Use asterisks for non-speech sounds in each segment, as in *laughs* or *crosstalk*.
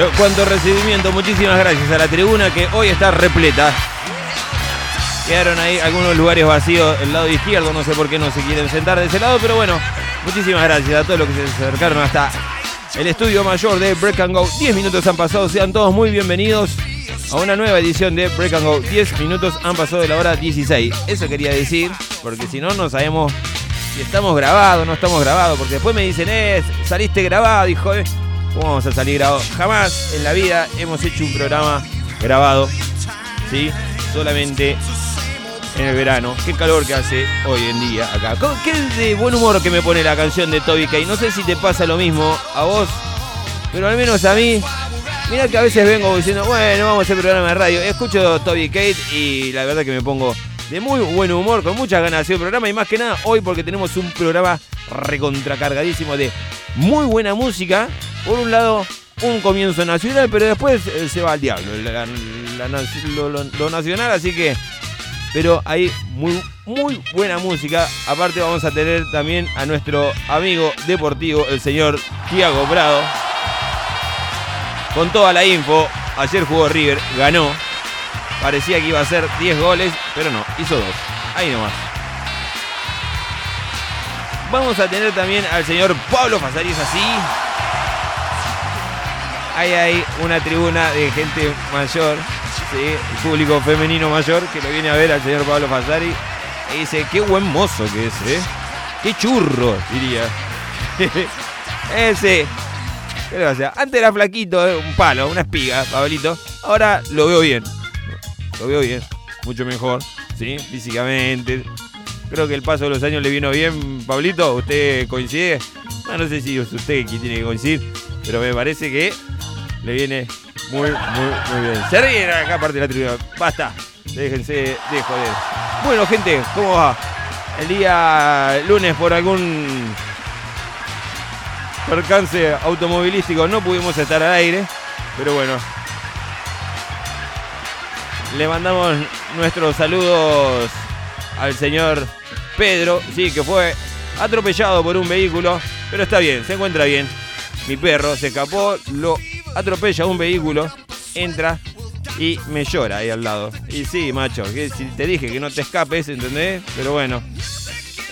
Pero cuánto recibimiento, muchísimas gracias a la tribuna que hoy está repleta. Quedaron ahí algunos lugares vacíos el lado izquierdo, no sé por qué no se quieren sentar de ese lado, pero bueno, muchísimas gracias a todos los que se acercaron hasta el estudio mayor de Break and Go. 10 minutos han pasado, sean todos muy bienvenidos a una nueva edición de Break and Go. 10 minutos han pasado de la hora 16. Eso quería decir, porque si no, no sabemos si estamos grabados no estamos grabados, porque después me dicen, eh, saliste grabado, hijo de... ¿Cómo vamos a salir grabados? Jamás en la vida hemos hecho un programa grabado, ¿sí? Solamente en el verano. Qué calor que hace hoy en día acá. Qué de buen humor que me pone la canción de Toby Kay. No sé si te pasa lo mismo a vos, pero al menos a mí. Mira que a veces vengo diciendo, bueno, vamos a hacer programa de radio. Escucho Toby Kate y la verdad que me pongo de muy buen humor, con muchas ganas de hacer el programa y más que nada hoy porque tenemos un programa recontracargadísimo de muy buena música. Por un lado, un comienzo nacional, pero después eh, se va al diablo lo nacional, así que pero hay muy, muy buena música. Aparte vamos a tener también a nuestro amigo deportivo, el señor Tiago Prado. Con toda la info, ayer jugó River, ganó. Parecía que iba a hacer 10 goles, pero no, hizo dos. Ahí nomás. Vamos a tener también al señor Pablo Fasaris así. Ahí hay una tribuna de gente mayor público femenino mayor que lo viene a ver al señor Pablo Fasari y dice, qué buen mozo que es, ¿eh? Qué churro, diría. *laughs* Ese. ¿Qué Antes era flaquito, ¿eh? un palo, una espiga, Pablito. Ahora lo veo bien. Lo veo bien. Mucho mejor, ¿sí? Físicamente. Creo que el paso de los años le vino bien, Pablito. ¿Usted coincide? No, sé si es usted quien tiene que coincidir, pero me parece que le viene muy, muy, muy bien. Se ríen acá aparte de la tribuna. Basta. Déjense de joder. Bueno, gente, ¿cómo va? El día lunes por algún percance automovilístico no pudimos estar al aire. Pero bueno. Le mandamos nuestros saludos al señor Pedro, sí, que fue atropellado por un vehículo, pero está bien, se encuentra bien. Mi perro se escapó, lo atropella un vehículo, entra y me llora ahí al lado. Y sí, macho, que si te dije que no te escapes, ¿entendés? Pero bueno,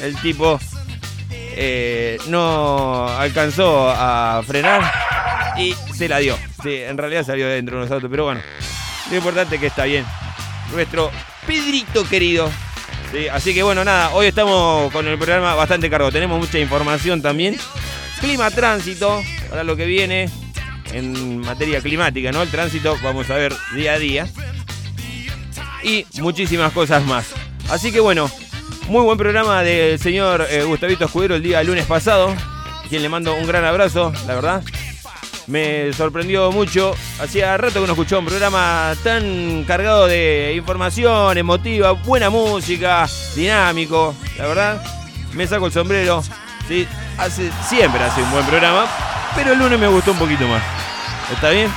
el tipo eh, no alcanzó a frenar y se la dio. Sí, en realidad salió dentro de nosotros, pero bueno, lo importante es que está bien. Nuestro Pedrito querido. Así que bueno, nada, hoy estamos con el programa bastante cargo. Tenemos mucha información también. Clima tránsito, para lo que viene en materia climática, ¿no? El tránsito, vamos a ver día a día. Y muchísimas cosas más. Así que bueno, muy buen programa del señor eh, Gustavito Escudero el día lunes pasado, quien le mando un gran abrazo, la verdad. Me sorprendió mucho. Hacía rato que no escuchó un programa tan cargado de información, emotiva, buena música, dinámico. La verdad, me saco el sombrero. ¿sí? Hace, siempre hace un buen programa, pero el lunes me gustó un poquito más. ¿Está bien?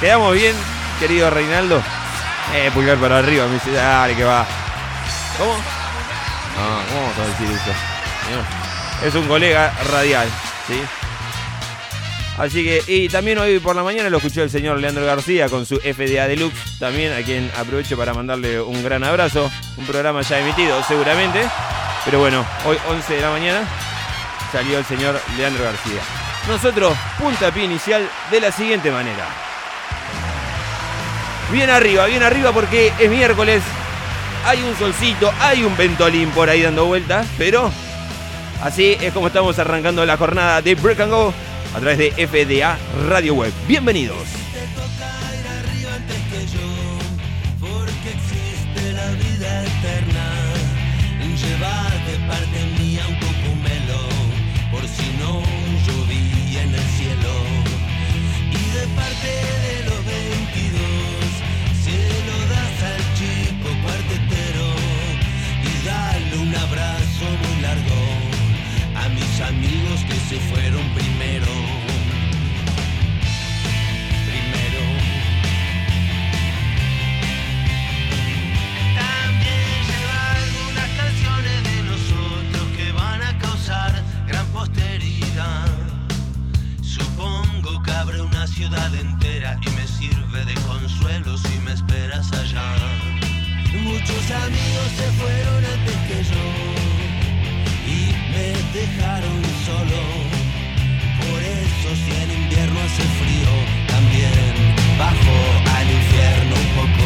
¿Quedamos bien, querido Reinaldo? Eh, pulgar para arriba, me dice, dale que va. ¿Cómo? No, ¿cómo vamos a decir eso? Es un colega radial, ¿sí? Así que, y también hoy por la mañana lo escuchó el señor Leandro García con su FDA Deluxe, también a quien aprovecho para mandarle un gran abrazo. Un programa ya emitido, seguramente. Pero bueno, hoy 11 de la mañana salió el señor Leandro García nosotros puntapié inicial de la siguiente manera. Bien arriba, bien arriba porque es miércoles, hay un solcito, hay un ventolín por ahí dando vueltas, pero así es como estamos arrancando la jornada de Break and Go a través de FDA Radio Web. Bienvenidos. ciudad entera y me sirve de consuelo si me esperas allá. Muchos amigos se fueron antes que yo y me dejaron solo. Por eso si en invierno hace frío, también bajo al infierno un poco.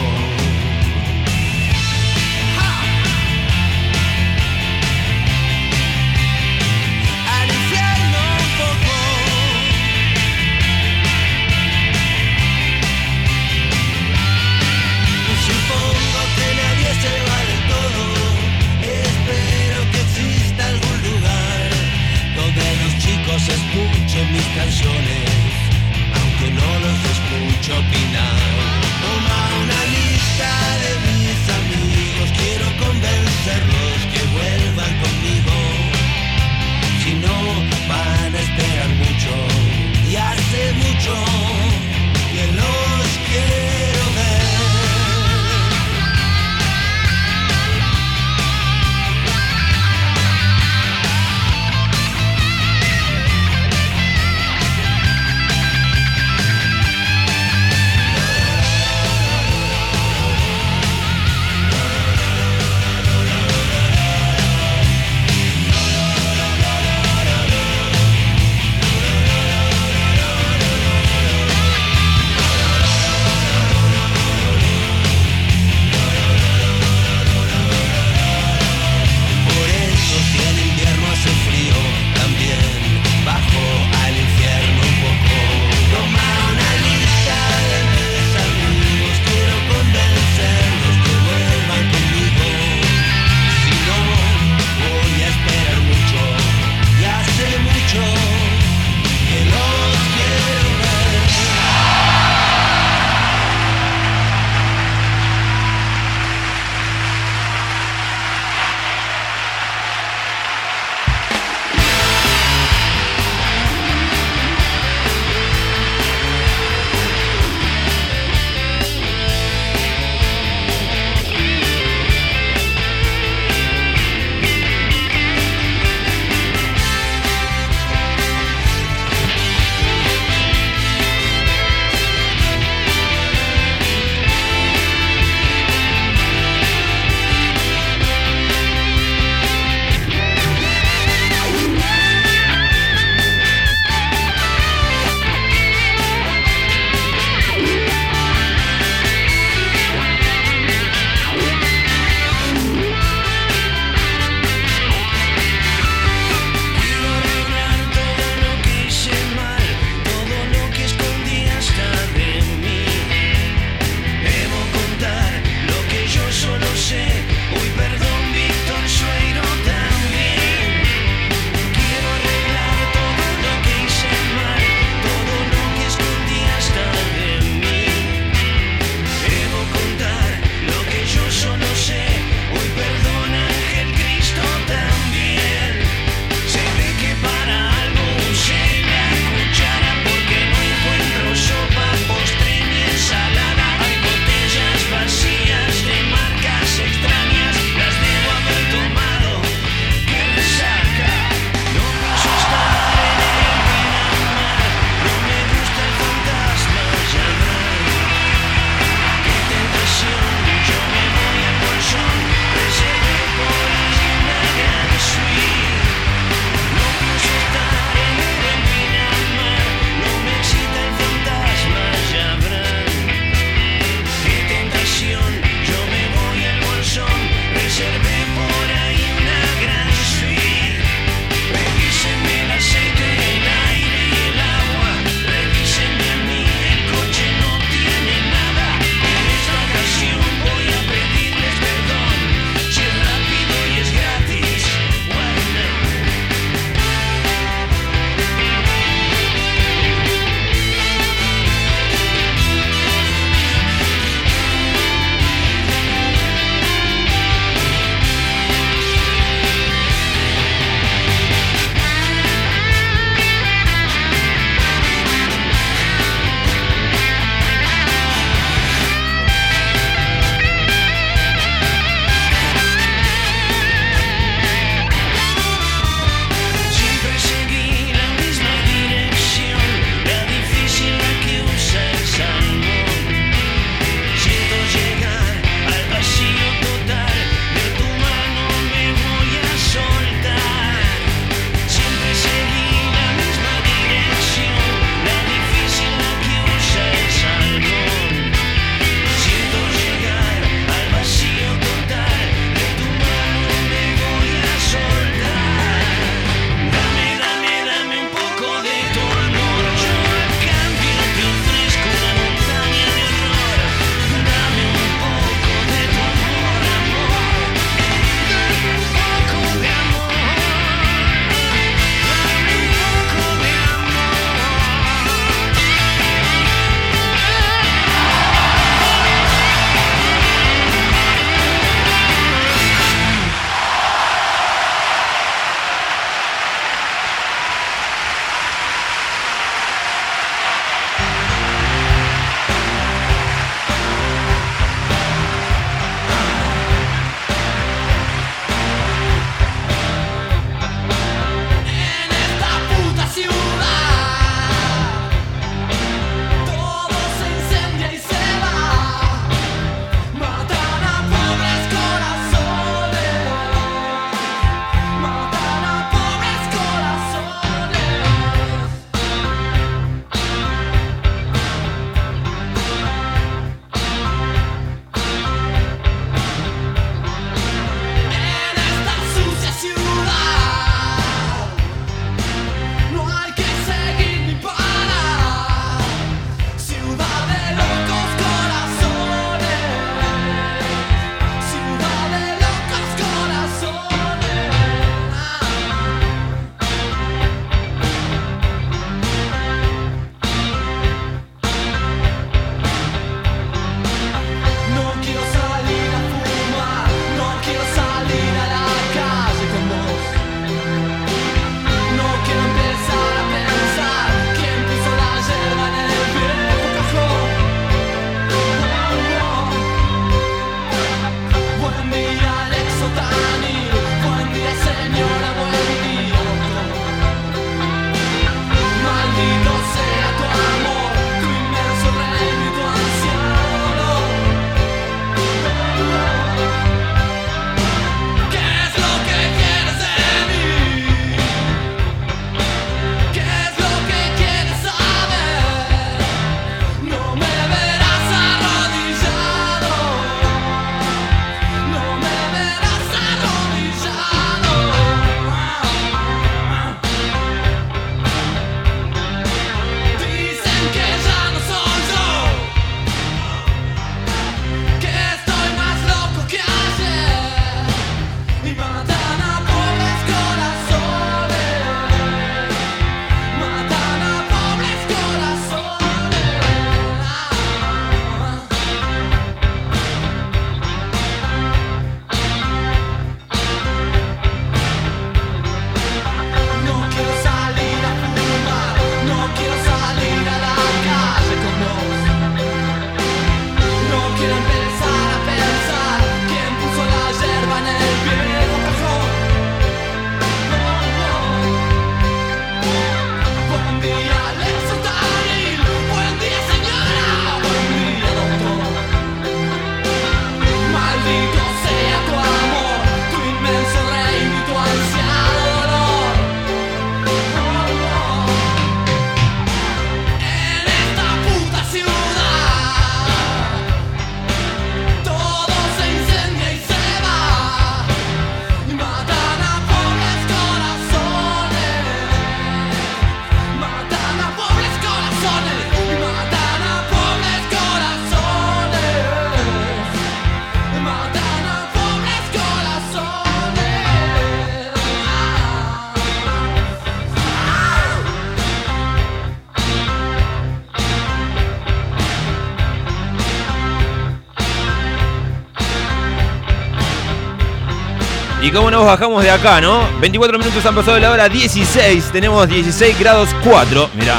Cómo nos bajamos de acá, ¿no? 24 minutos han pasado de la hora 16. Tenemos 16 grados 4. Mirá.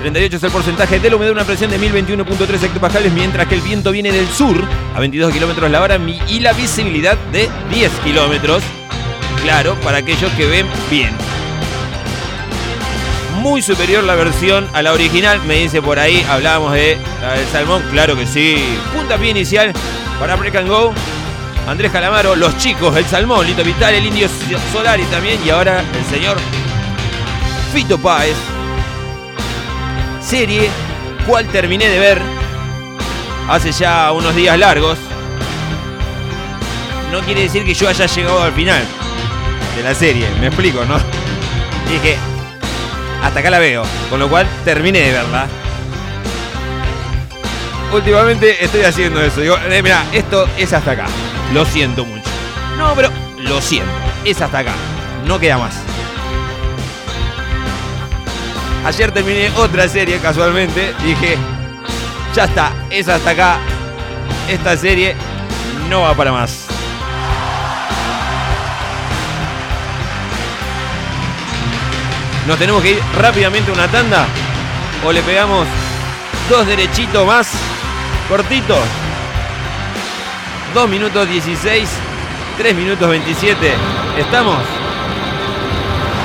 38 es el porcentaje de la humedad, una presión de 1021.3 hectopascales, mientras que el viento viene del sur a 22 kilómetros la hora y la visibilidad de 10 kilómetros. Claro, para aquellos que ven bien. Muy superior la versión a la original, me dice por ahí. Hablábamos de la del salmón, claro que sí. Punta pie inicial para Break and Go. Andrés Calamaro, los chicos, el Salmón, Lito Vital, el Indio Solari también, y ahora el señor Fito Páez. Serie, cual terminé de ver hace ya unos días largos. No quiere decir que yo haya llegado al final de la serie, me explico, ¿no? dije, hasta acá la veo, con lo cual terminé de verla. Últimamente estoy haciendo eso. Digo, eh, mira, esto es hasta acá. Lo siento mucho. No, pero lo siento. Es hasta acá. No queda más. Ayer terminé otra serie casualmente. Dije, ya está, es hasta acá. Esta serie no va para más. Nos tenemos que ir rápidamente a una tanda. O le pegamos dos derechitos más. Cortitos. 2 minutos 16, 3 minutos 27. ¿Estamos?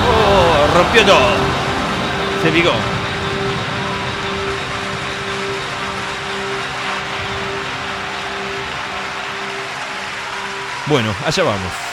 Oh, rompió todo. Se picó. Bueno, allá vamos.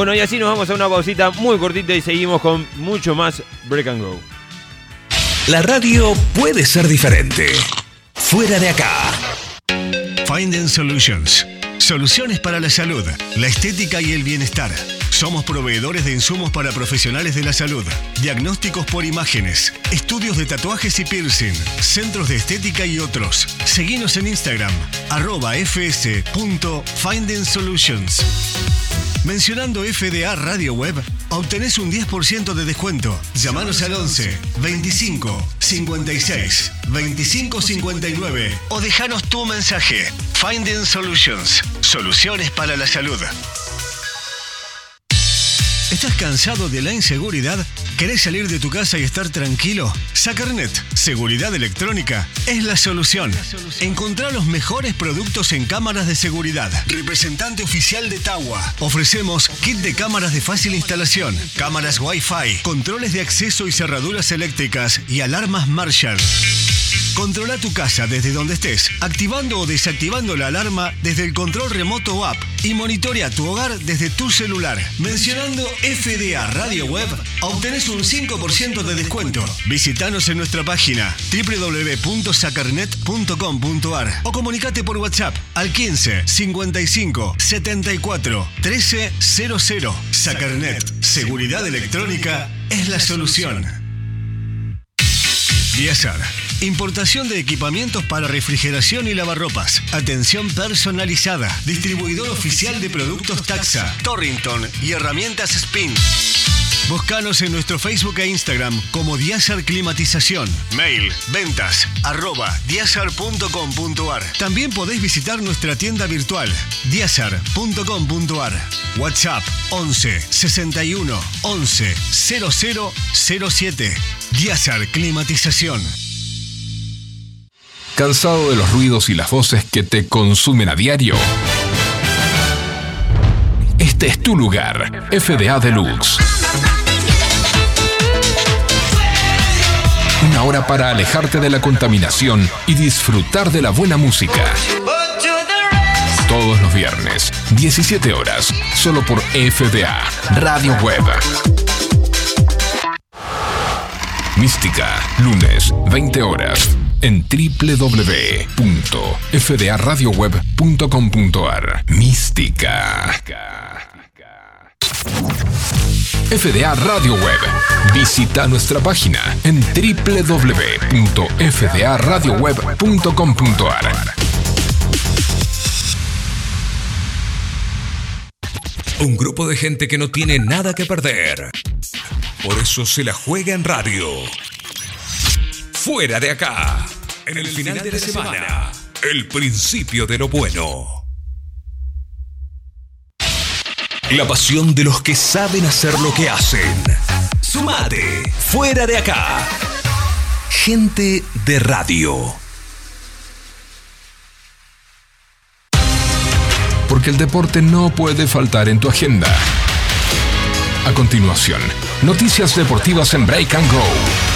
Bueno, y así nos vamos a una pausita muy cortita y seguimos con mucho más Break and Go. La radio puede ser diferente. Fuera de acá. Finding Solutions. Soluciones para la salud, la estética y el bienestar. Somos proveedores de insumos para profesionales de la salud, diagnósticos por imágenes, estudios de tatuajes y piercing, centros de estética y otros. Seguinos en Instagram, arroba fs.findingsolutions. Mencionando FDA Radio Web, obtenés un 10% de descuento. Llámanos al 11 25 56 25 59 o dejanos tu mensaje. Finding Solutions. Soluciones para la salud. ¿Estás cansado de la inseguridad? ¿Querés salir de tu casa y estar tranquilo? Sacarnet, seguridad electrónica, es la solución. Encontrá los mejores productos en cámaras de seguridad. Representante oficial de Tawa. Ofrecemos kit de cámaras de fácil instalación, cámaras Wi-Fi, controles de acceso y cerraduras eléctricas y alarmas Marshall. Controla tu casa desde donde estés, activando o desactivando la alarma desde el control remoto o app y monitorea tu hogar desde tu celular. Mencionando FDA Radio Web, obtenés un 5% de descuento. Visítanos en nuestra página www.sacarnet.com.ar o comunicate por WhatsApp al 15 55 74 13 00. Sacarnet, seguridad electrónica es la solución. Diazar. Importación de equipamientos para refrigeración y lavarropas. Atención personalizada. Distribuidor oficial de productos Taxa, Torrington y herramientas Spin. Búscanos en nuestro Facebook e Instagram como Diazar Climatización. Mail, ventas, arroba diazar.com.ar. También podéis visitar nuestra tienda virtual, diazar.com.ar. WhatsApp 11 61 11 0007. Diazar Climatización. ¿Cansado de los ruidos y las voces que te consumen a diario? Este es tu lugar, FDA Deluxe. Una hora para alejarte de la contaminación y disfrutar de la buena música. Todos los viernes, 17 horas, solo por FDA, Radio Web. Mística, lunes, 20 horas, en www.fdaradioweb.com.ar. Mística. FDA Radio Web. Visita nuestra página en www.fdaradioweb.com.ar. Un grupo de gente que no tiene nada que perder. Por eso se la juega en radio. Fuera de acá. En el, final, de la semana. El principio de lo bueno. La pasión de los que saben hacer lo que hacen. Sumate. Fuera de acá. Gente de radio. Porque el deporte no puede faltar en tu agenda. A continuación, noticias deportivas en Break and Go.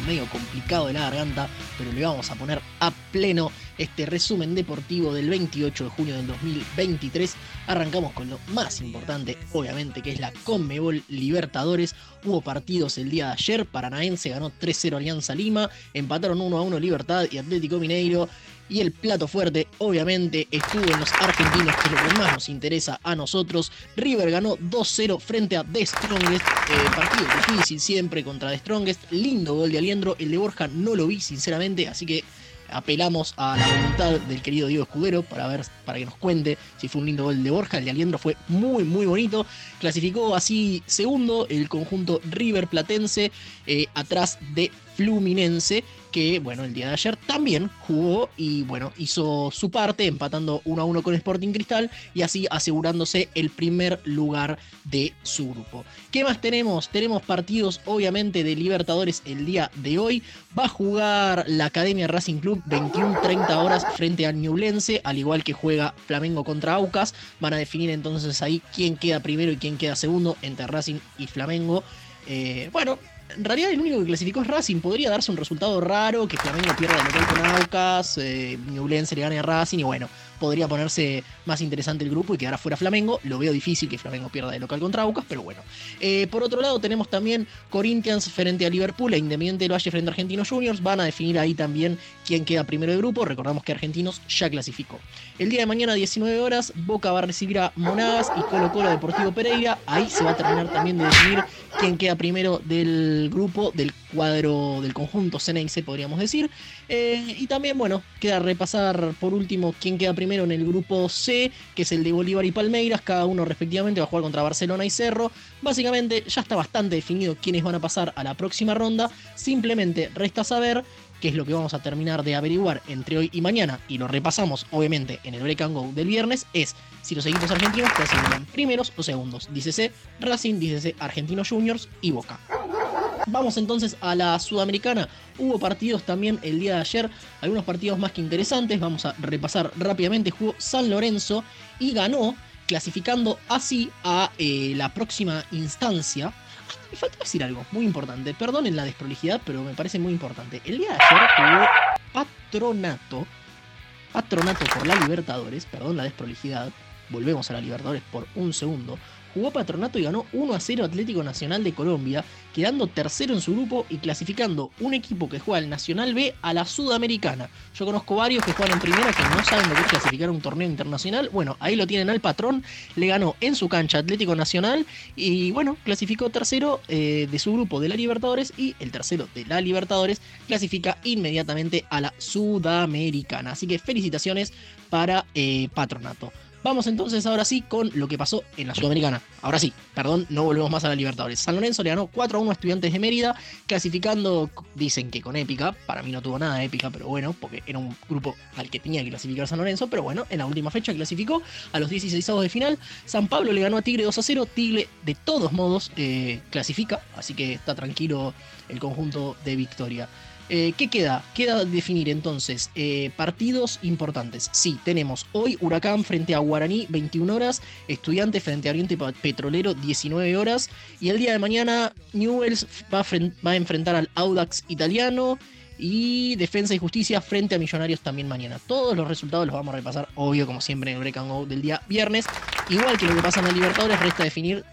Medio complicado de la garganta, pero le vamos a poner a pleno este resumen deportivo del 28 de junio del 2023. Arrancamos con lo más importante, obviamente, que es la Conmebol Libertadores. Hubo partidos el día de ayer, Paranaense ganó 3-0 Alianza Lima, empataron 1-1 Libertad y Atlético Mineiro. Y el plato fuerte, obviamente, estuvo en los argentinos, que es lo que más nos interesa a nosotros. River ganó 2-0 frente a The Strongest. eh, partido difícil siempre contra The Strongest. Lindo gol de Aliendro. El de Borja no lo vi, sinceramente, así que apelamos a la voluntad del querido Diego Escudero para ver, para que nos cuente si fue un lindo gol de Borja. El de Aliendro fue muy, muy bonito. Clasificó así segundo el conjunto River Platense, eh, atrás de Fluminense, que bueno, el día de ayer también jugó y bueno, hizo su parte empatando 1 a 1 con Sporting Cristal y así asegurándose el primer lugar de su grupo. ¿Qué más tenemos? Tenemos partidos obviamente de Libertadores el día de hoy. Va a jugar la Academia Racing Club 21-30 horas frente a Ñublense, al igual que juega Flamengo contra Aucas. Van a definir entonces ahí quién queda primero y quién queda segundo entre Racing y Flamengo. Eh, bueno, en realidad el único que clasificó es Racing. Podría darse un resultado raro, que Flamengo pierda el local con Aucas, eh, Ñublense le gane a Racing y bueno, podría ponerse más interesante el grupo y quedar fuera Flamengo. Lo veo difícil que Flamengo pierda de local contra Aucas, pero bueno. Eh, por otro lado, tenemos también Corinthians frente a Liverpool e Independiente del Valle frente a Argentinos Juniors. Van a definir ahí también quién queda primero de grupo. Recordamos que Argentinos ya clasificó. El día de mañana, 19 horas, Boca va a recibir a Monagas y Colo Colo Deportivo Pereira. Ahí se va a terminar también de definir quién queda primero del grupo, del cuadro, del conjunto Ceneice, podríamos decir. Eh, y también, bueno, queda repasar por último quién queda primero en el grupo C, que es el de Bolívar y Palmeiras. Cada uno respectivamente va a jugar contra Barcelona y Cerro. Básicamente ya está bastante definido quiénes van a pasar a la próxima ronda. Simplemente resta saber que es lo que vamos a terminar de averiguar entre hoy y mañana, y lo repasamos obviamente en el Break and Go del viernes, es si los equipos argentinos clasifican primeros o segundos. Dícese Racing, dícese Argentinos Juniors y Boca. Vamos entonces a la Sudamericana. Hubo partidos también el día de ayer, algunos partidos más que interesantes. Vamos a repasar rápidamente. Jugó San Lorenzo y ganó, clasificando así a eh, la próxima instancia. Me falta decir algo muy importante. Perdonen la desprolijidad, pero me parece muy importante. El día de ayer jugó Patronato. Patronato por la Libertadores. Perdón la desprolijidad. Volvemos a la Libertadores por un segundo jugó Patronato y ganó 1 a 0 Atlético Nacional de Colombia, quedando tercero en su grupo y clasificando un equipo que juega al Nacional B a la Sudamericana. Yo conozco varios que juegan en primera que no saben lo que es clasificar un torneo internacional. Bueno, ahí lo tienen al patrón, le ganó en su cancha Atlético Nacional y bueno, clasificó tercero eh, de su grupo de la Libertadores y el tercero de la Libertadores clasifica inmediatamente a la Sudamericana. Así que felicitaciones para eh, Patronato. Vamos entonces ahora sí con lo que pasó en la Sudamericana. Ahora sí, perdón, no volvemos más a la Libertadores. San Lorenzo le ganó 4 a 1 a Estudiantes de Mérida, clasificando, dicen que con épica. Para mí no tuvo nada épica, pero bueno, porque era un grupo al que tenía que clasificar San Lorenzo. Pero bueno, en la última fecha clasificó a los 16 de final. San Pablo le ganó a Tigre 2 a 0. Tigre, de todos modos, eh, clasifica, así que está tranquilo el conjunto de Victoria. Eh, ¿Qué queda? Queda definir entonces eh, partidos importantes. Sí, tenemos hoy Huracán frente a Guaraní, 21 horas, Estudiantes frente a Oriente Petrolero, 19 horas, y el día de mañana Newells va a, enfrentar al Audax italiano y Defensa y Justicia frente a Millonarios también mañana. Todos los resultados los vamos a repasar, obvio, como siempre, en el Break and Go del día viernes. Igual que lo que pasa en la Libertadores, resta definir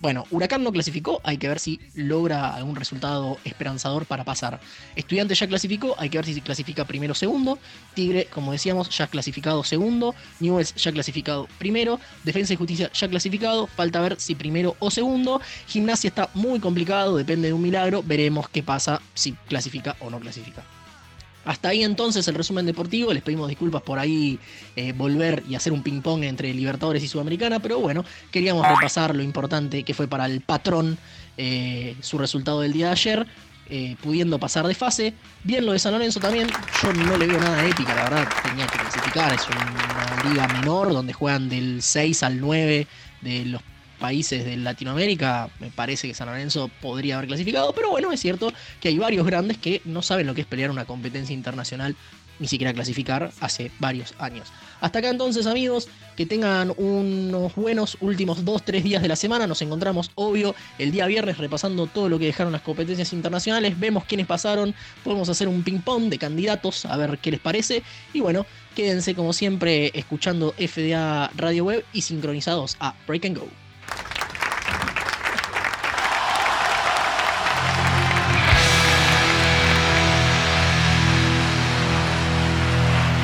bueno, Huracán no clasificó, hay que ver si logra algún resultado esperanzador para pasar. Estudiante ya clasificó, hay que ver si clasifica primero o segundo. Tigre, como decíamos, ya clasificado segundo. Newells ya clasificado primero. Defensa y Justicia ya clasificado. Falta ver si primero o segundo. Gimnasia está muy complicado, depende de un milagro. Veremos qué pasa si clasifica o no clasifica. Hasta ahí entonces el resumen deportivo. Les pedimos disculpas por ahí eh, volver y hacer un ping-pong entre Libertadores y Sudamericana, pero bueno, queríamos repasar lo importante que fue para el patrón eh, su resultado del día de ayer. Eh, pudiendo pasar de fase. Bien lo de San Lorenzo también, yo no le veo nada épica, la verdad, tenía que clasificar, es una liga menor donde juegan del 6 al 9 de los países de Latinoamérica, me parece que San Lorenzo podría haber clasificado, pero bueno, es cierto que hay varios grandes que no saben lo que es pelear una competencia internacional, ni siquiera clasificar hace varios años. Hasta acá entonces amigos, que tengan unos buenos últimos 2-3 días de la semana, nos encontramos obvio el día viernes repasando todo lo que dejaron las competencias internacionales, vemos quiénes pasaron, podemos hacer un ping pong de candidatos, a ver qué les parece, y bueno, quédense como siempre escuchando FDA Radio Web y sincronizados a Break and Go.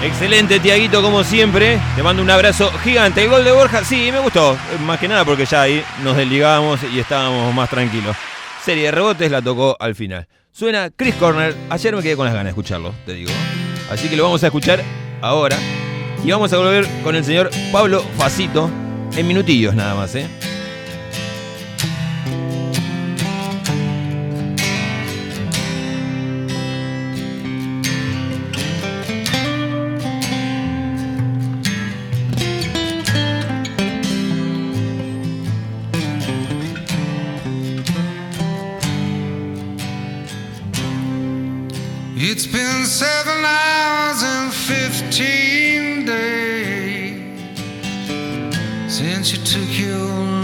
Excelente, Tiaguito, como siempre. Te mando un abrazo gigante. El gol de Borja, sí, me gustó. Más que nada porque ya ahí nos desligamos y estábamos más tranquilos. Serie de rebotes la tocó al final. Suena Chris Corner. Ayer me quedé con las ganas de escucharlo, te digo. Así que lo vamos a escuchar ahora. Y vamos a volver con el señor Pablo Facito en minutillos nada más, ¿eh? 15 days since you took your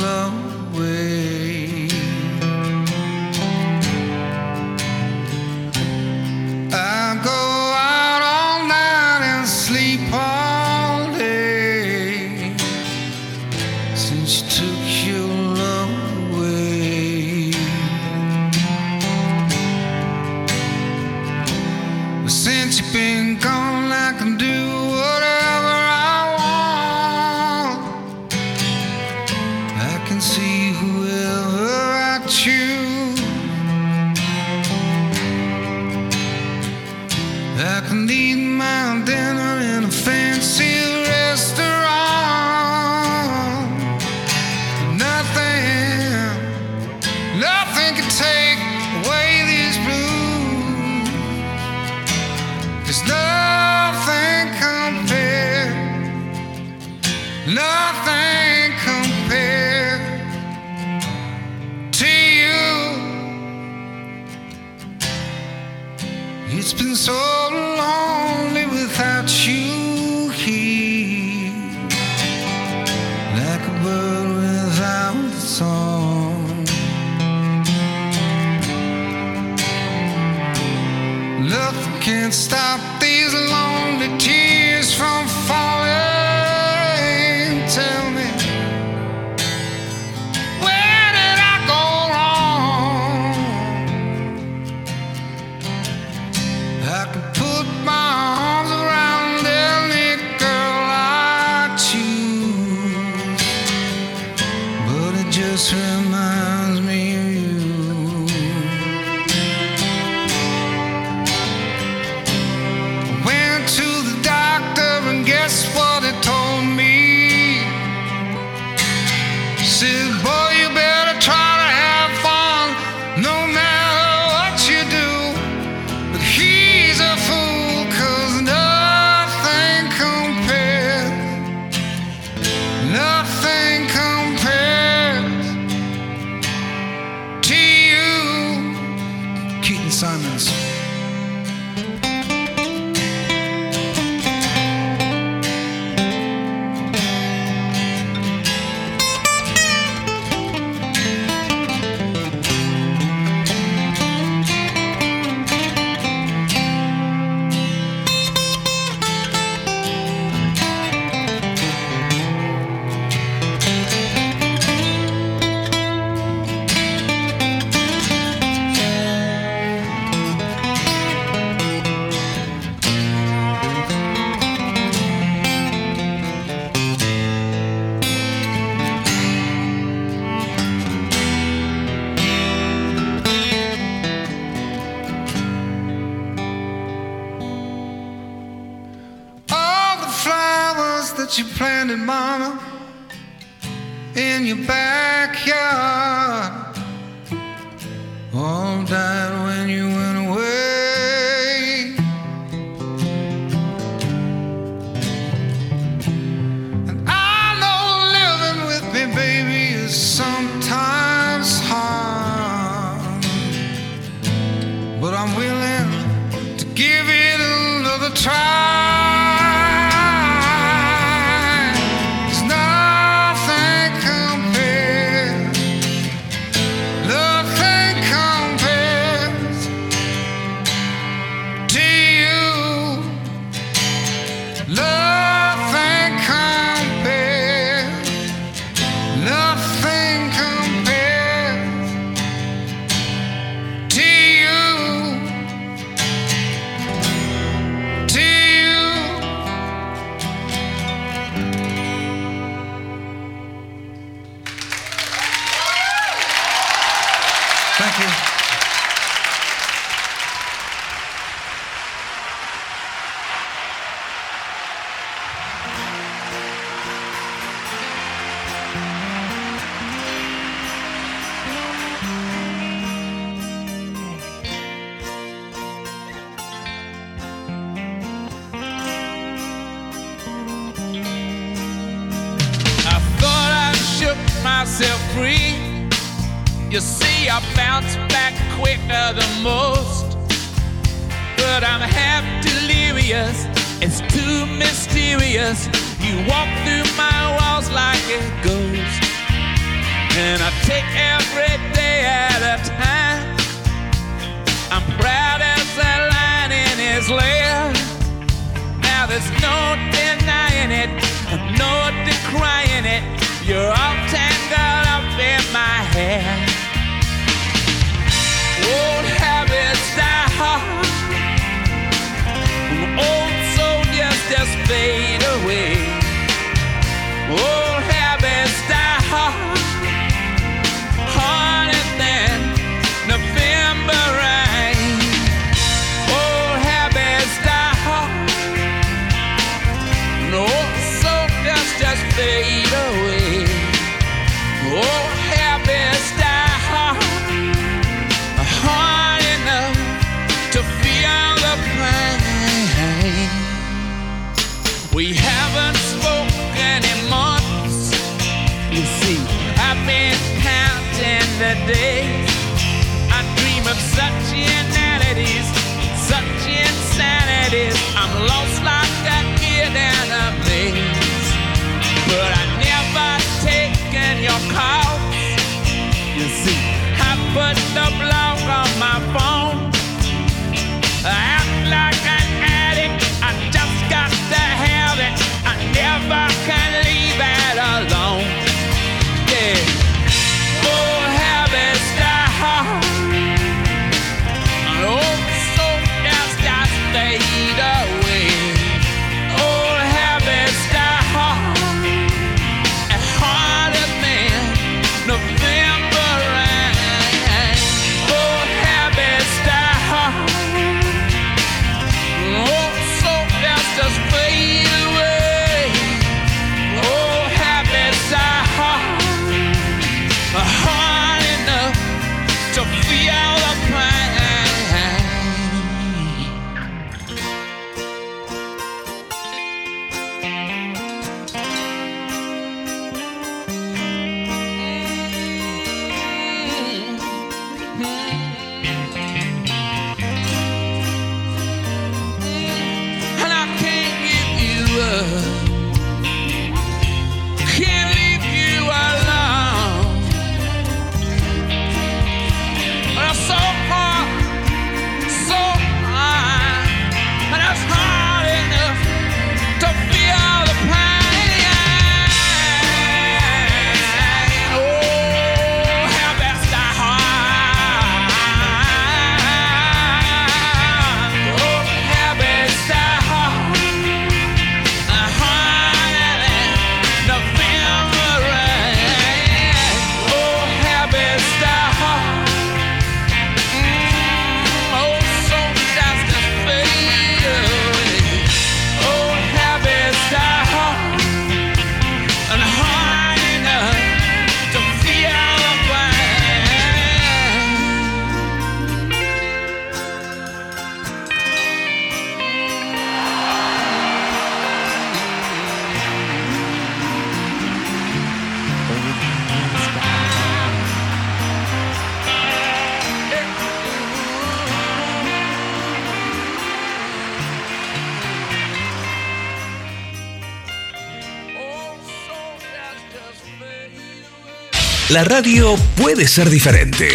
La radio puede ser diferente.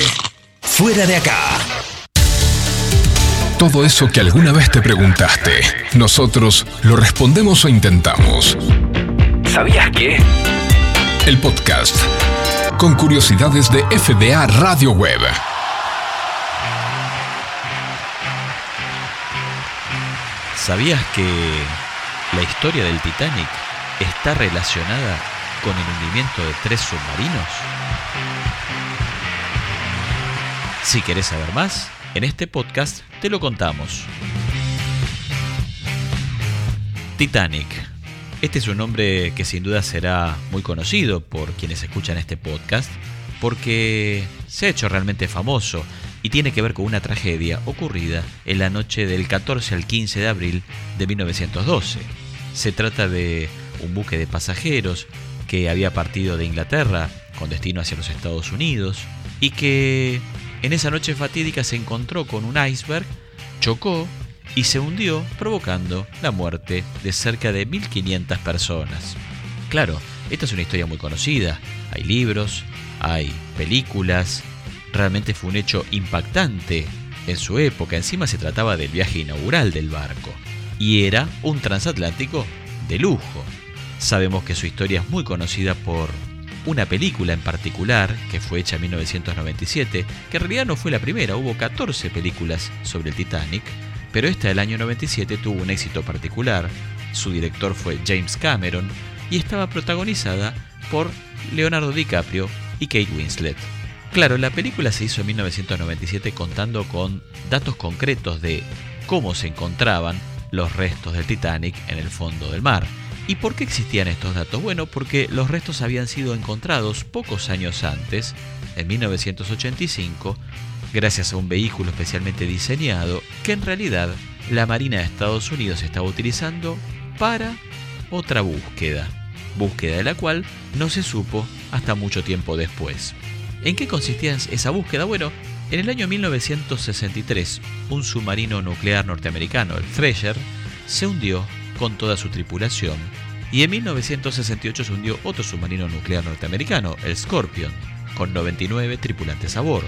Fuera de acá. Todo eso que alguna vez te preguntaste, nosotros lo respondemos o intentamos. ¿Sabías que? El podcast con curiosidades de FDA Radio Web. ¿Sabías que la historia del Titanic está relacionada con el hundimiento de tres submarinos? Si querés saber más, en este podcast te lo contamos. Titanic. Este es un nombre que sin duda será muy conocido por quienes escuchan este podcast porque se ha hecho realmente famoso y tiene que ver con una tragedia ocurrida en la noche del 14 al 15 de abril de 1912. Se trata de un buque de pasajeros que había partido de Inglaterra con destino hacia los Estados Unidos y que en esa noche fatídica se encontró con un iceberg, chocó y se hundió provocando la muerte de cerca de 1.500 personas. Claro, esta es una historia muy conocida, hay libros, hay películas, realmente fue un hecho impactante en su época, encima se trataba del viaje inaugural del barco, y era un transatlántico de lujo. Sabemos que su historia es muy conocida por una película en particular, que fue hecha en 1997, que en realidad no fue la primera, hubo 14 películas sobre el Titanic, pero esta del año 97 tuvo un éxito particular, su director fue James Cameron, y estaba protagonizada por Leonardo DiCaprio y Kate Winslet. Claro, la película se hizo en 1997 contando con datos concretos de cómo se encontraban los restos del Titanic en el fondo del mar. ¿Y por qué existían estos datos? Bueno, porque los restos habían sido encontrados pocos años antes, en 1985, gracias a un vehículo especialmente diseñado que en realidad la Marina de Estados Unidos estaba utilizando para otra búsqueda, búsqueda de la cual no se supo hasta mucho tiempo después. ¿En qué consistía esa búsqueda? Bueno, en el año 1963, un submarino nuclear norteamericano, el Thresher, se hundió con toda su tripulación y en 1968 se hundió otro submarino nuclear norteamericano, el Scorpion, con 99 tripulantes a bordo.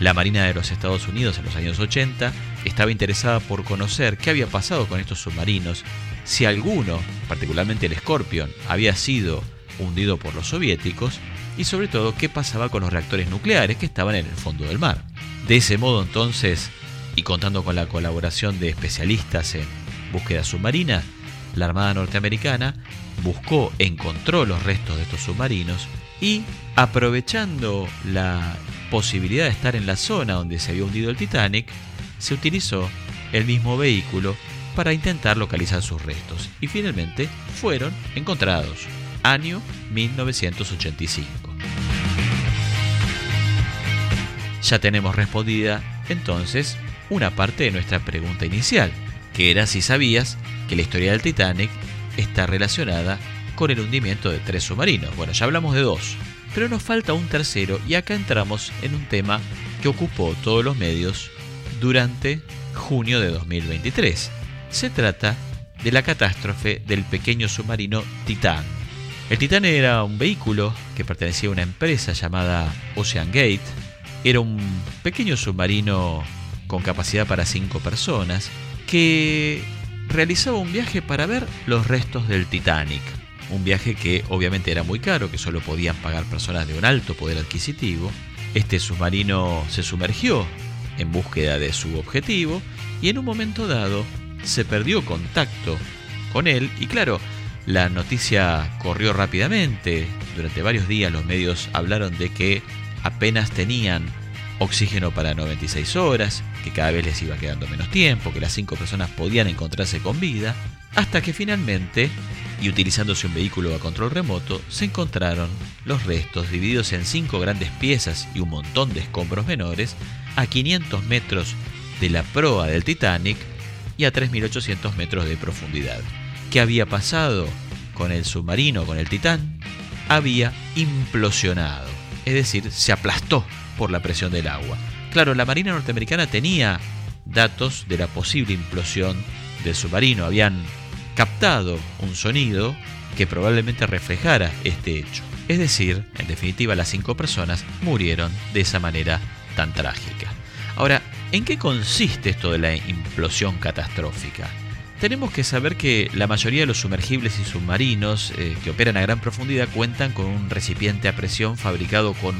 La Marina de los Estados Unidos en los años 80 estaba interesada por conocer qué había pasado con estos submarinos, si alguno, particularmente el Scorpion, había sido hundido por los soviéticos y sobre todo qué pasaba con los reactores nucleares que estaban en el fondo del mar. De ese modo entonces, y contando con la colaboración de especialistas en búsqueda submarina, la Armada norteamericana buscó, encontró los restos de estos submarinos y, aprovechando la posibilidad de estar en la zona donde se había hundido el Titanic, se utilizó el mismo vehículo para intentar localizar sus restos y finalmente fueron encontrados. Año 1985. Ya tenemos respondida entonces una parte de nuestra pregunta inicial, que era si sabías que la historia del Titanic está relacionada con el hundimiento de tres submarinos. Bueno, ya hablamos de dos, pero nos falta un tercero y acá entramos en un tema que ocupó todos los medios durante junio de 2023. Se trata de la catástrofe del pequeño submarino Titán. El Titán era un vehículo que pertenecía a una empresa llamada Ocean Gate. Era un pequeño submarino con capacidad para cinco personas que realizaba un viaje para ver los restos del Titanic. Un viaje que obviamente era muy caro, que solo podían pagar personas de un alto poder adquisitivo. Este submarino se sumergió en búsqueda de su objetivo y en un momento dado se perdió contacto con él y claro, la noticia corrió rápidamente. Durante varios días los medios hablaron de que apenas tenían oxígeno para 96 horas, que cada vez les iba quedando menos tiempo, que las cinco personas podían encontrarse con vida, hasta que finalmente, y utilizándose un vehículo a control remoto, se encontraron los restos divididos en cinco grandes piezas y un montón de escombros menores a 500 metros de la proa del Titanic y a 3.800 metros de profundidad. ¿Qué había pasado con el submarino, con el Titán? Había implosionado, es decir, se aplastó por la presión del agua. Claro, la Marina norteamericana tenía datos de la posible implosión del submarino, habían captado un sonido que probablemente reflejara este hecho. Es decir, en definitiva, las cinco personas murieron de esa manera tan trágica. Ahora, ¿en qué consiste esto de la implosión catastrófica? Tenemos que saber que la mayoría de los sumergibles y submarinos eh, que operan a gran profundidad cuentan con un recipiente a presión fabricado con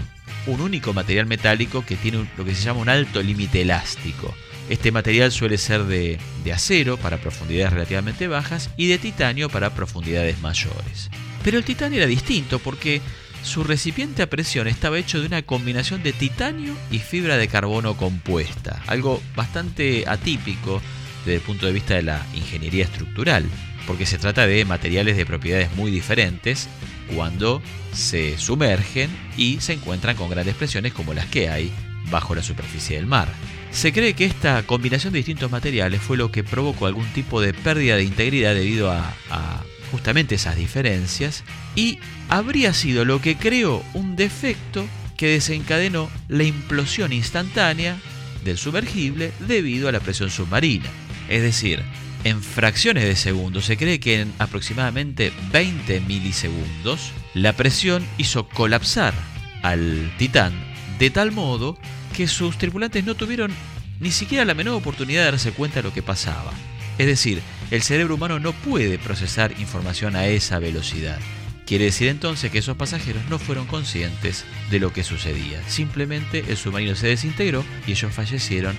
un único material metálico que tiene lo que se llama un alto límite elástico. Este material suele ser de, de, acero para profundidades relativamente bajas y de titanio para profundidades mayores. Pero el titanio era distinto porque su recipiente a presión estaba hecho de una combinación de titanio y fibra de carbono compuesta, algo bastante atípico desde el punto de vista de la ingeniería estructural, porque se trata de materiales de propiedades muy diferentes cuando se sumergen y se encuentran con grandes presiones como las que hay bajo la superficie del mar. Se cree que esta combinación de distintos materiales fue lo que provocó algún tipo de pérdida de integridad debido a, a justamente esas diferencias y habría sido lo que creó un defecto que desencadenó la implosión instantánea del sumergible debido a la presión submarina. Es decir, en fracciones de segundos, se cree que en aproximadamente 20 milisegundos, la presión hizo colapsar al Titán de tal modo que sus tripulantes no tuvieron ni siquiera la menor oportunidad de darse cuenta de lo que pasaba. Es decir, el cerebro humano no puede procesar información a esa velocidad. Quiere decir entonces que esos pasajeros no fueron conscientes de lo que sucedía. Simplemente el submarino se desintegró y ellos fallecieron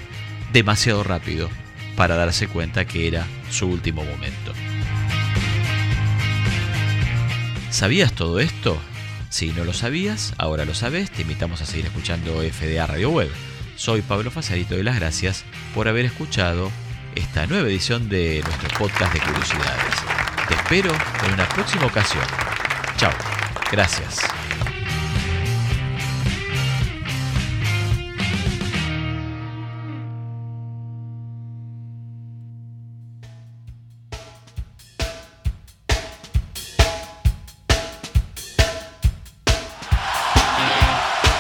demasiado rápido para darse cuenta que era su último momento. ¿Sabías todo esto? Si no lo sabías, ahora lo sabes, te invitamos a seguir escuchando FDA Radio Web. Soy Pablo Fasarito de las gracias por haber escuchado esta nueva edición de nuestro podcast de curiosidades. Te espero en una próxima ocasión. Chao. Gracias.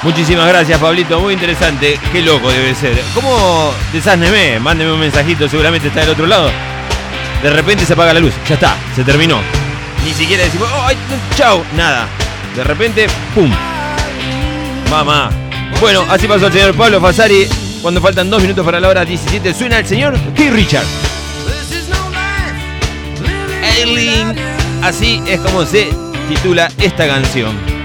Muchísimas gracias, Pablito. Muy interesante. Qué loco debe ser. ¿Cómo desásneme? Mándeme un mensajito, seguramente está del otro lado. De repente se apaga la luz. Ya está, se terminó. Ni siquiera decimos, oh, chau, nada. De repente, ¡pum! Mamá. Bueno, así pasó el señor Pablo Fasari. Cuando faltan dos minutos para la hora 17, suena el señor Keith Richard. Así es como se titula esta canción.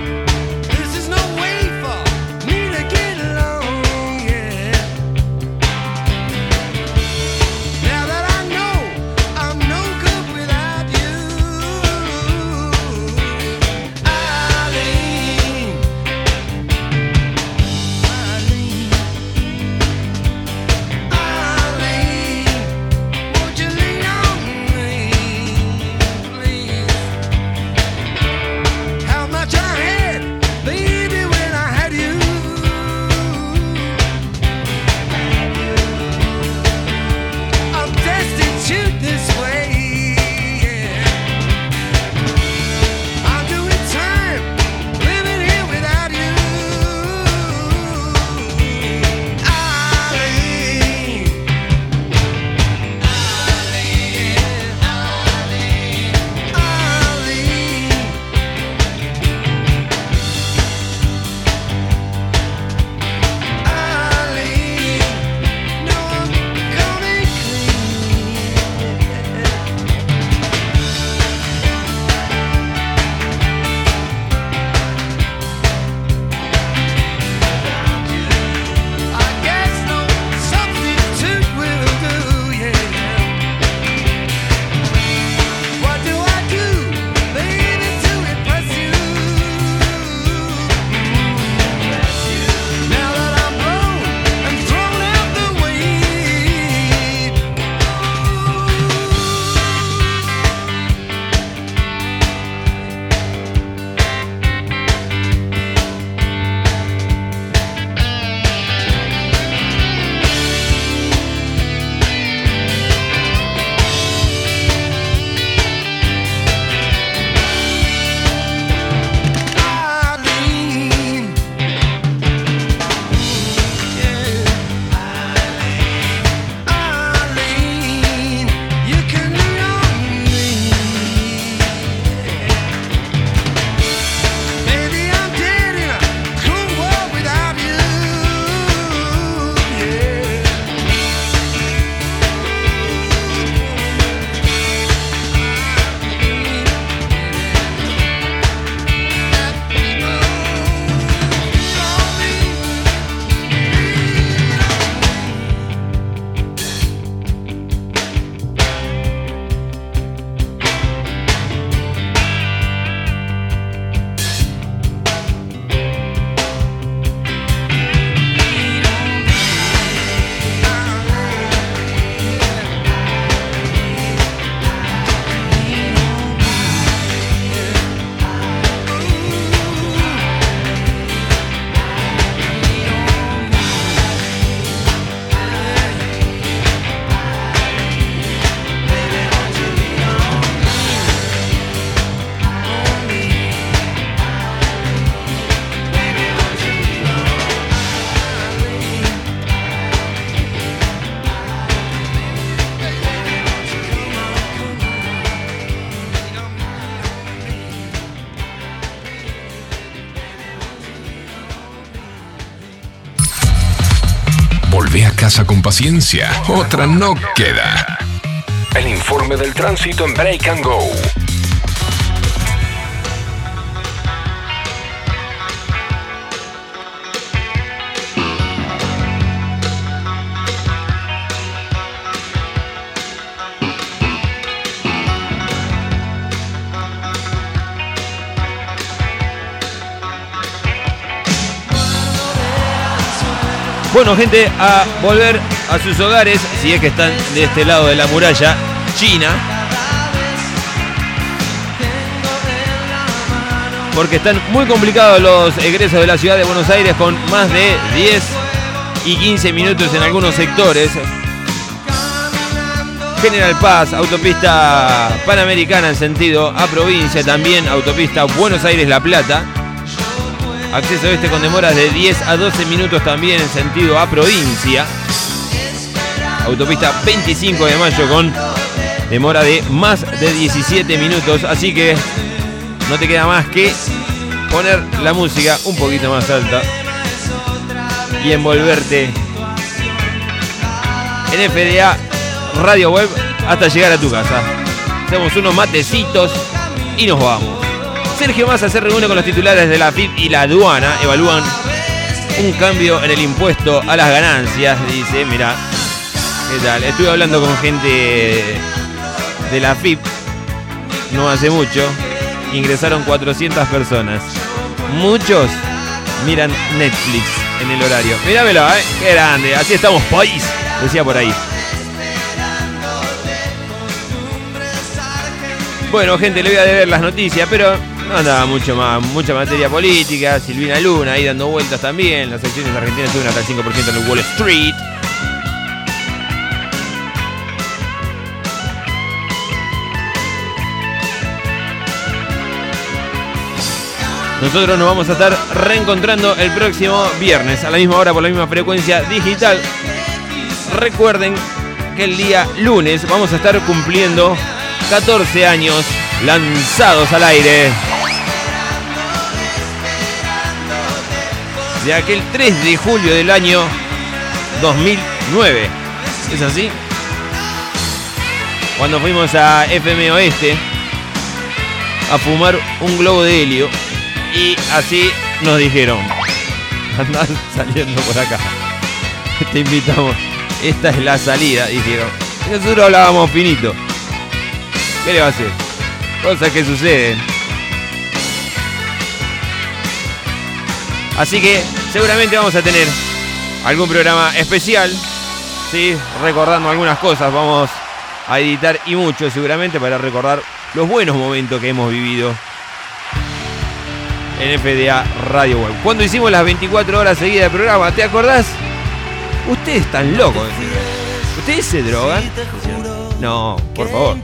Paciencia, otra no queda. El informe del tránsito en Break and Go. Bueno, gente, a volver a sus hogares, si es que están de este lado de la muralla china. Porque están muy complicados los egresos de la ciudad de Buenos Aires con más de 10 y 15 minutos en algunos sectores. General Paz, autopista panamericana en sentido a provincia, también autopista Buenos Aires-La Plata. Acceso este con demoras de 10 a 12 minutos también en sentido a provincia. Autopista 25 de mayo con demora de más de 17 minutos. Así que no te queda más que poner la música un poquito más alta y envolverte en FDA Radio Web hasta llegar a tu casa. Hacemos unos matecitos y nos vamos. Sergio Massa se reúne con los titulares de la FIP y la aduana. Evalúan un cambio en el impuesto a las ganancias. Dice, mira, ¿qué? Estuve hablando con gente de la FIP no hace mucho. Ingresaron 400 personas. Muchos miran Netflix en el horario. Míramelo, ¿eh? Qué grande. Así estamos, país. Decía por ahí. Bueno, gente, le voy a deber las noticias, pero no andaba mucho más, mucha materia política. Silvina Luna ahí dando vueltas también. Las acciones argentinas suben hasta el 5% en el Wall Street. Nosotros nos vamos a estar reencontrando el próximo viernes a la misma hora por la misma frecuencia digital. Recuerden que el día lunes vamos a estar cumpliendo 14 años lanzados al aire. De aquel 3 de julio del año 2009. ¿Es así? Cuando fuimos a FM Oeste a fumar un globo de helio y así nos dijeron, andar saliendo por acá. Te invitamos. Esta es la salida, dijeron. Nosotros hablábamos finito. ¿Qué le va a hacer? Cosas que suceden. Así que seguramente vamos a tener algún programa especial. ¿sí? Recordando algunas cosas. Vamos a editar y mucho seguramente para recordar los buenos momentos que hemos vivido en FDA Radio Web. Cuando hicimos las 24 horas seguidas de programa, ¿te acordás? Ustedes están locos. ¿Ustedes se drogan? No, por favor.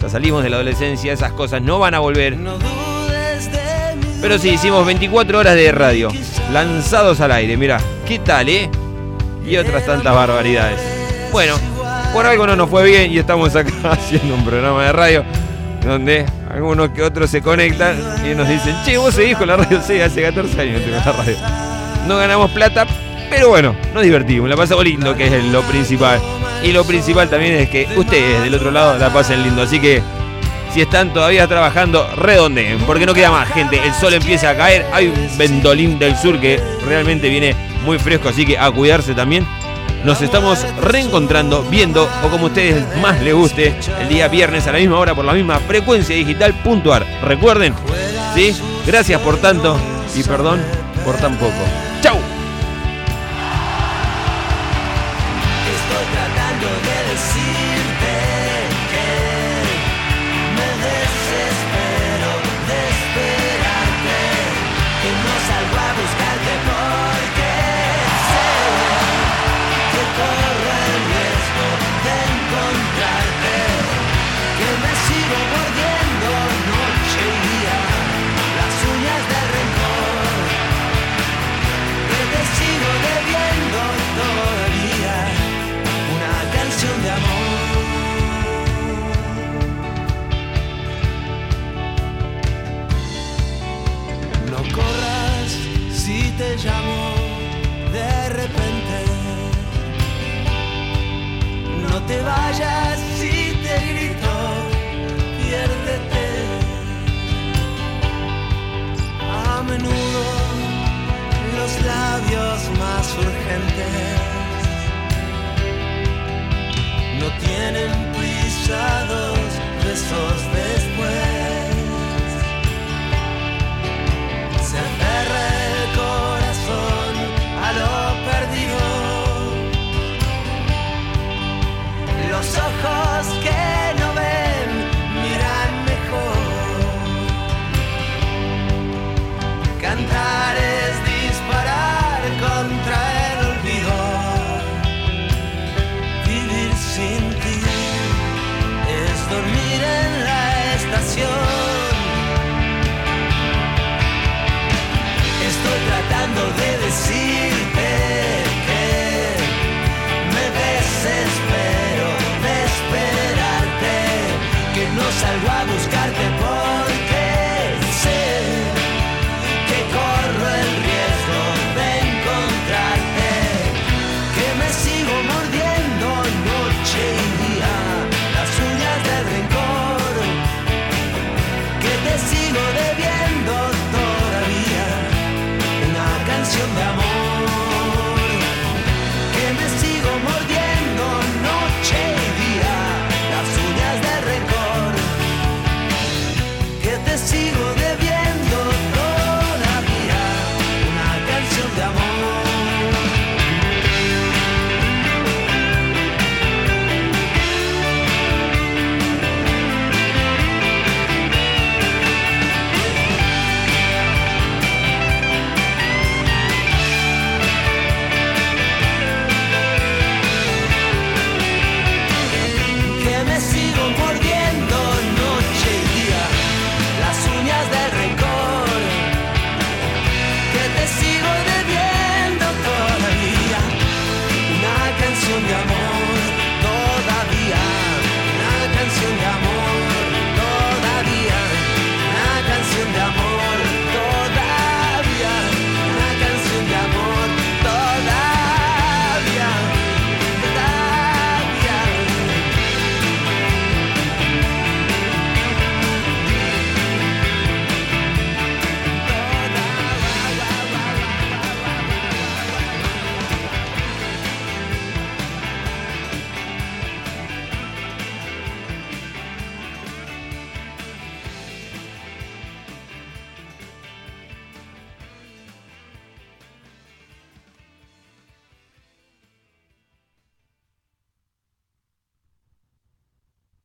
Ya salimos de la adolescencia, esas cosas no van a volver. Pero sí, hicimos 24 horas de radio, lanzados al aire, mira, ¿qué tal, eh? Y otras tantas barbaridades. Bueno, por algo no nos fue bien y estamos acá *laughs* haciendo un programa de radio donde algunos que otros se conectan y nos dicen, che, vos seguís con la radio, sí, hace 14 años tengo la radio. No ganamos plata, pero bueno, nos divertimos, la pasamos lindo, que es lo principal. Y lo principal también es que ustedes del otro lado la pasen lindo. Así que si están todavía trabajando, redondeen, porque no queda más gente. El sol empieza a caer, hay un ventolín del sur que realmente viene muy fresco, así que a cuidarse también. Nos estamos reencontrando, viendo, o como a ustedes más les guste, el día viernes a la misma hora por la misma frecuencia digital puntuar. Recuerden, ¿sí? Gracias por tanto y perdón por tan poco.